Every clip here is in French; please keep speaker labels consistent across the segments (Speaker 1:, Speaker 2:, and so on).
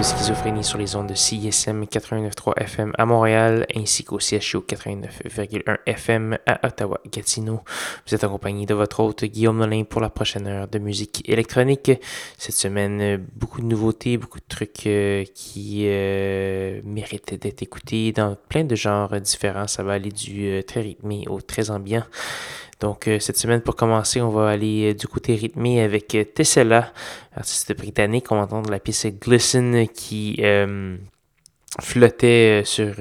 Speaker 1: De Schizophrénie sur les ondes de CISM 89.3 FM à Montréal ainsi qu'au CHU 89.1 FM à Ottawa-Gatineau. Vous êtes accompagné de votre hôte Guillaume Nolin pour la prochaine heure de musique électronique. Cette semaine, beaucoup de nouveautés, beaucoup de trucs euh, qui euh, méritent d'être écoutés dans plein de genres différents. Ça va aller du euh, très rythmé au très ambiant. Donc, euh, cette semaine, pour commencer, on va aller euh, du côté rythmé avec euh, Tessella, artiste britannique. On va entendre la pièce Glisten qui flottait sur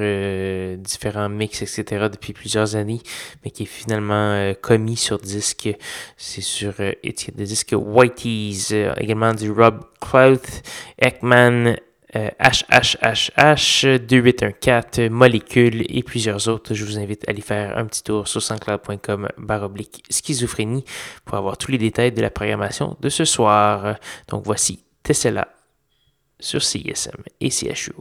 Speaker 1: différents mix, etc. depuis plusieurs années, mais qui est finalement commis sur disque. C'est sur étiquette de disque Whitey's, également du Rob Clout, Ekman, HHHH, 2814, Molécule et plusieurs autres. Je vous invite à aller faire un petit tour sur sanscloud.com baroblique schizophrénie pour avoir tous les détails de la programmation de ce soir. Donc voici Tessella sur CSM et CHU.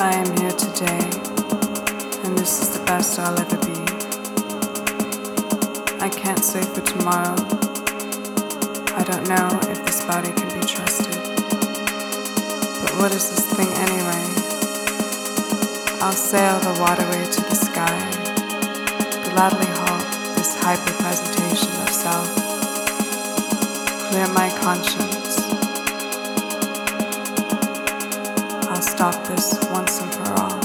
Speaker 2: I am here today, and this is the best I'll ever be. I can't say for tomorrow. I don't know if this body can be trusted. But what is this thing anyway? I'll sail the waterway to the sky, gladly halt this hyper presentation of self, clear my conscience. I'll stop this once and for all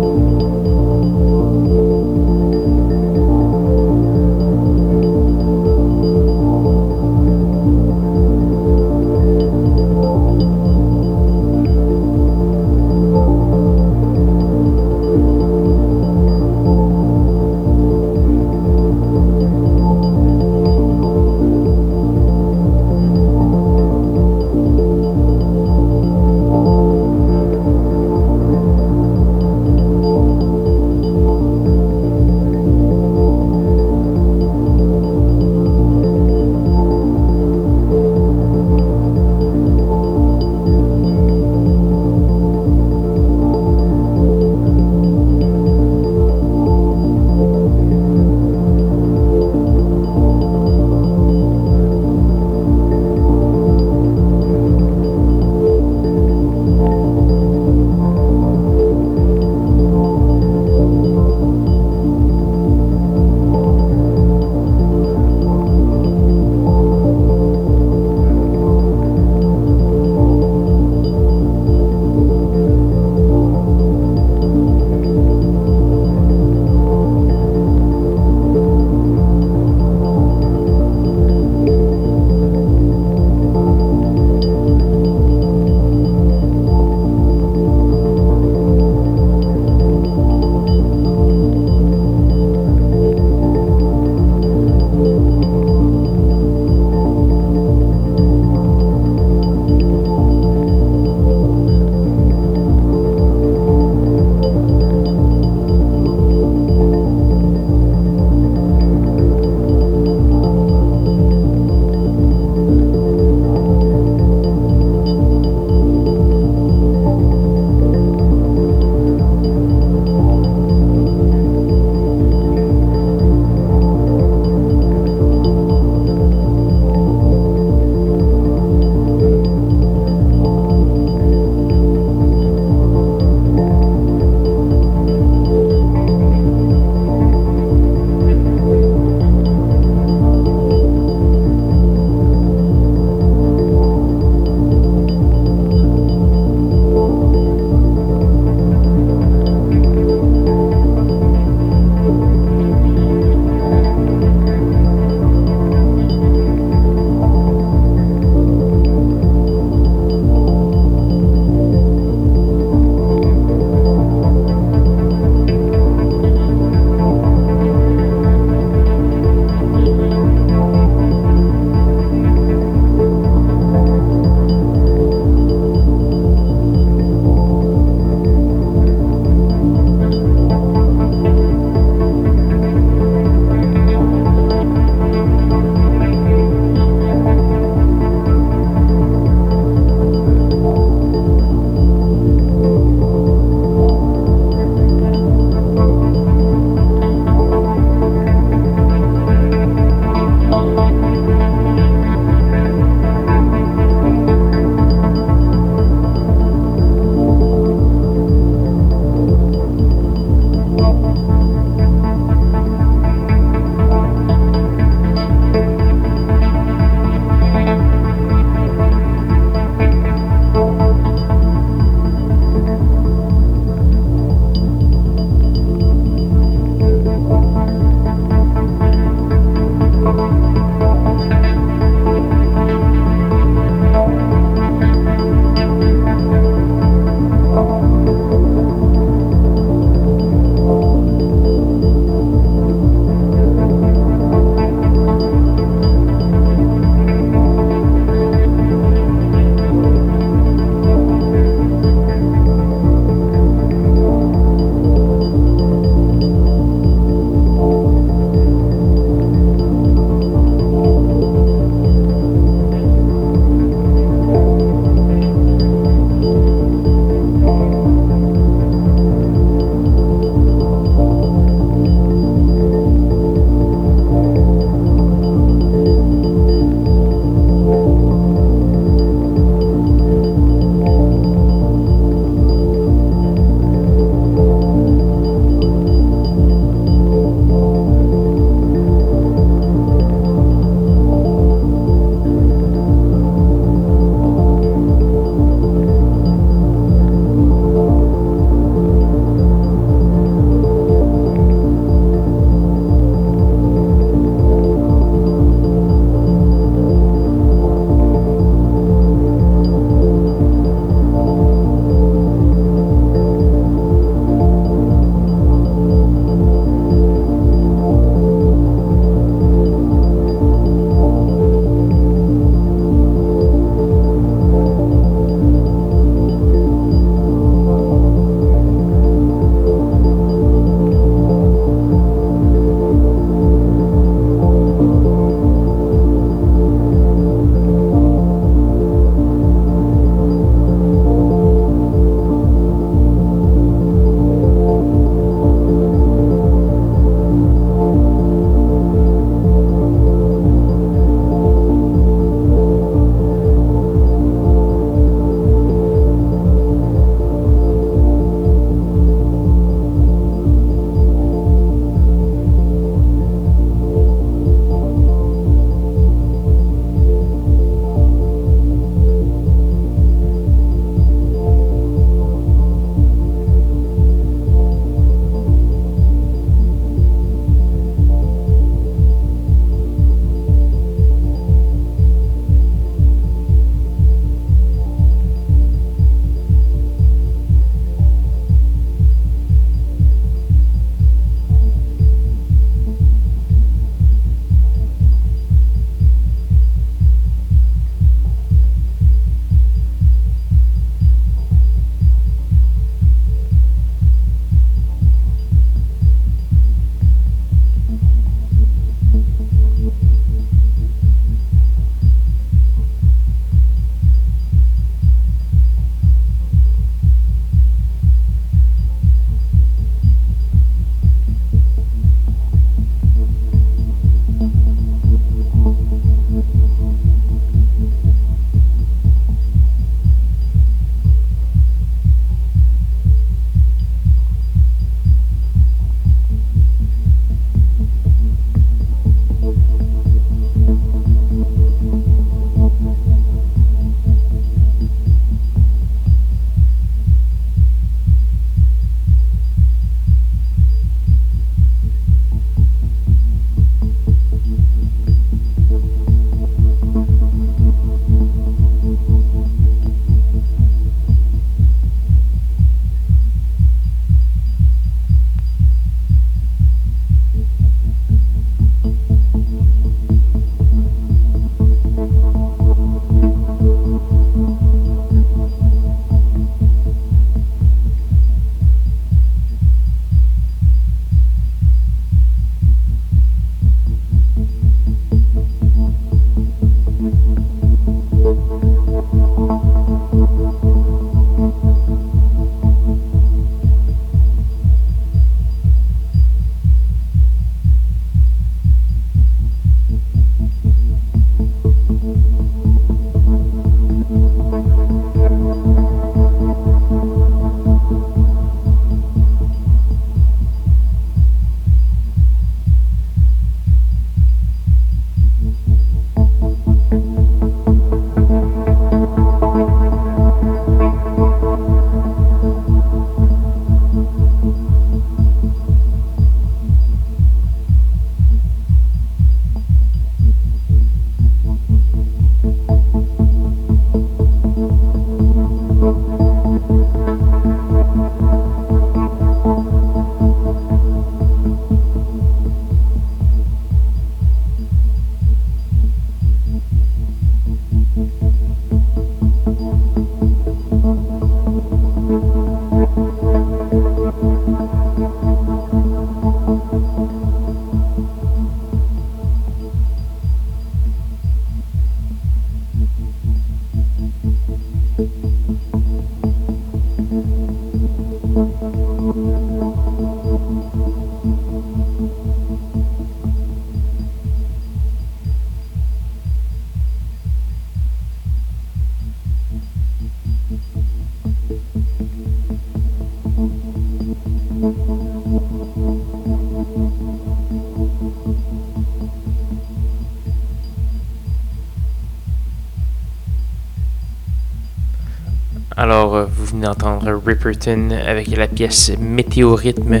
Speaker 1: Alors, vous venez d'entendre Ripperton avec la pièce Météorhythme.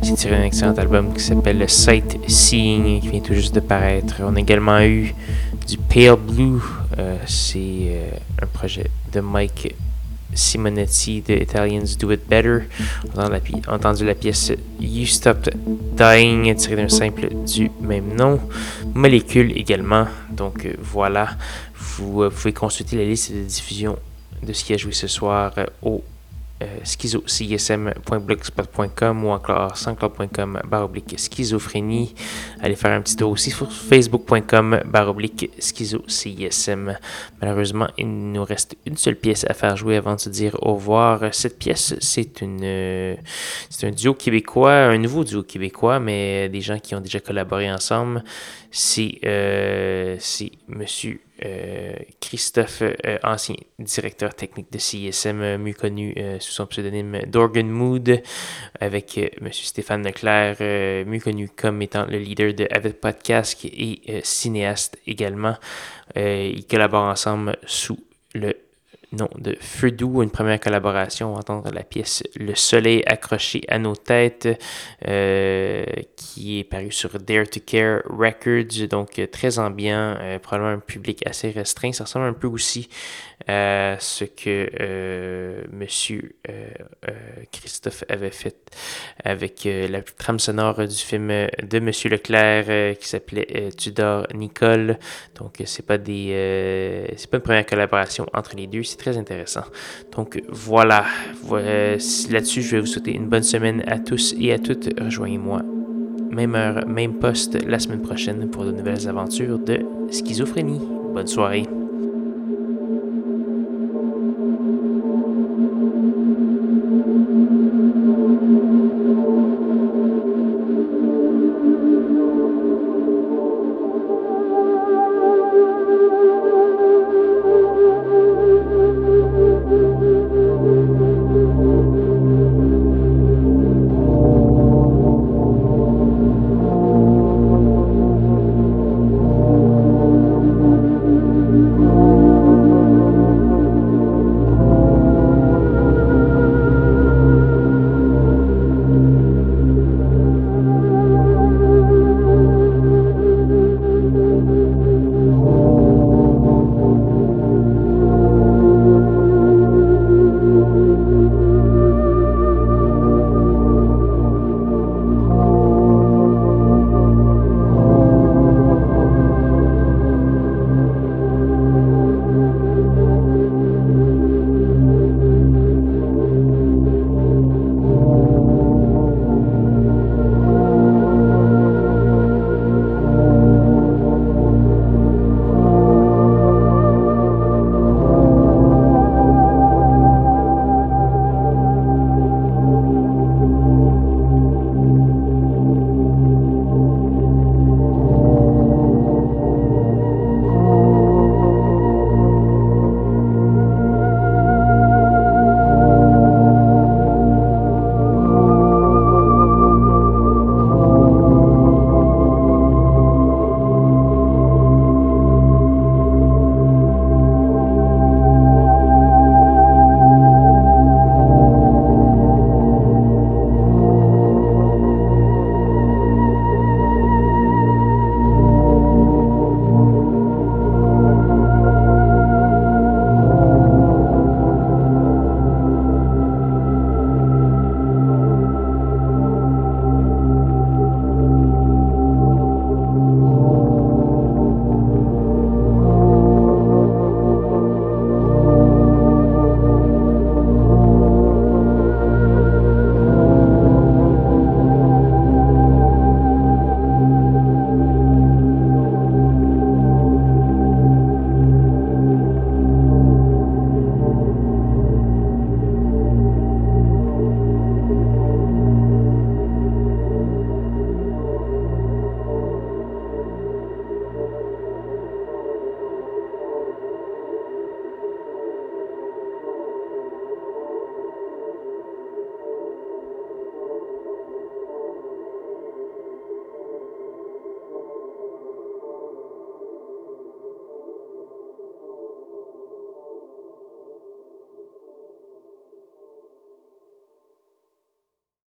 Speaker 1: C'est tiré d'un excellent album qui s'appelle Sight Seeing, qui vient tout juste de paraître. On a également eu du Pale Blue. C'est un projet de Mike Simonetti de Italians Do It Better. On a entendu la pièce You Stopped Dying tirée d'un simple du même nom. Molécule également. Donc euh, voilà, vous euh, pouvez consulter la liste de diffusion de ce qui a joué ce soir euh, au euh, schizo.blogspot.com ou encore sanscloud.com baroblique schizophrénie. Allez faire un petit tour aussi sur facebook.com baroblique schizo-CISM. Malheureusement, il nous reste une seule pièce à faire jouer avant de se dire au revoir. Cette pièce, c'est une euh, c'est un duo québécois, un nouveau duo québécois, mais des gens qui ont déjà collaboré ensemble. C'est euh, Monsieur euh, Christophe, euh, ancien directeur technique de CISM, euh, mieux connu sous son pseudonyme Dorgan Mood, avec M. Stéphane Leclerc, mieux connu comme étant le leader de Avid Podcast et cinéaste également. ils collaborent ensemble sous le nom de Feu doux, une première collaboration, on va entendre la pièce Le soleil accroché à nos têtes, euh, qui est paru sur Dare to Care Records, donc euh, très ambiant, euh, probablement un public assez restreint. Ça ressemble un peu aussi à ce que Monsieur Christophe avait fait avec la trame sonore du film de Monsieur Leclerc qui s'appelait Tudor Nicole. Donc c'est pas des, c'est pas une première collaboration entre les deux très intéressant. Donc voilà, là-dessus, je vais vous souhaiter une bonne semaine à tous et à toutes. Rejoignez-moi, même heure, même poste, la semaine prochaine pour de nouvelles aventures de schizophrénie. Bonne soirée.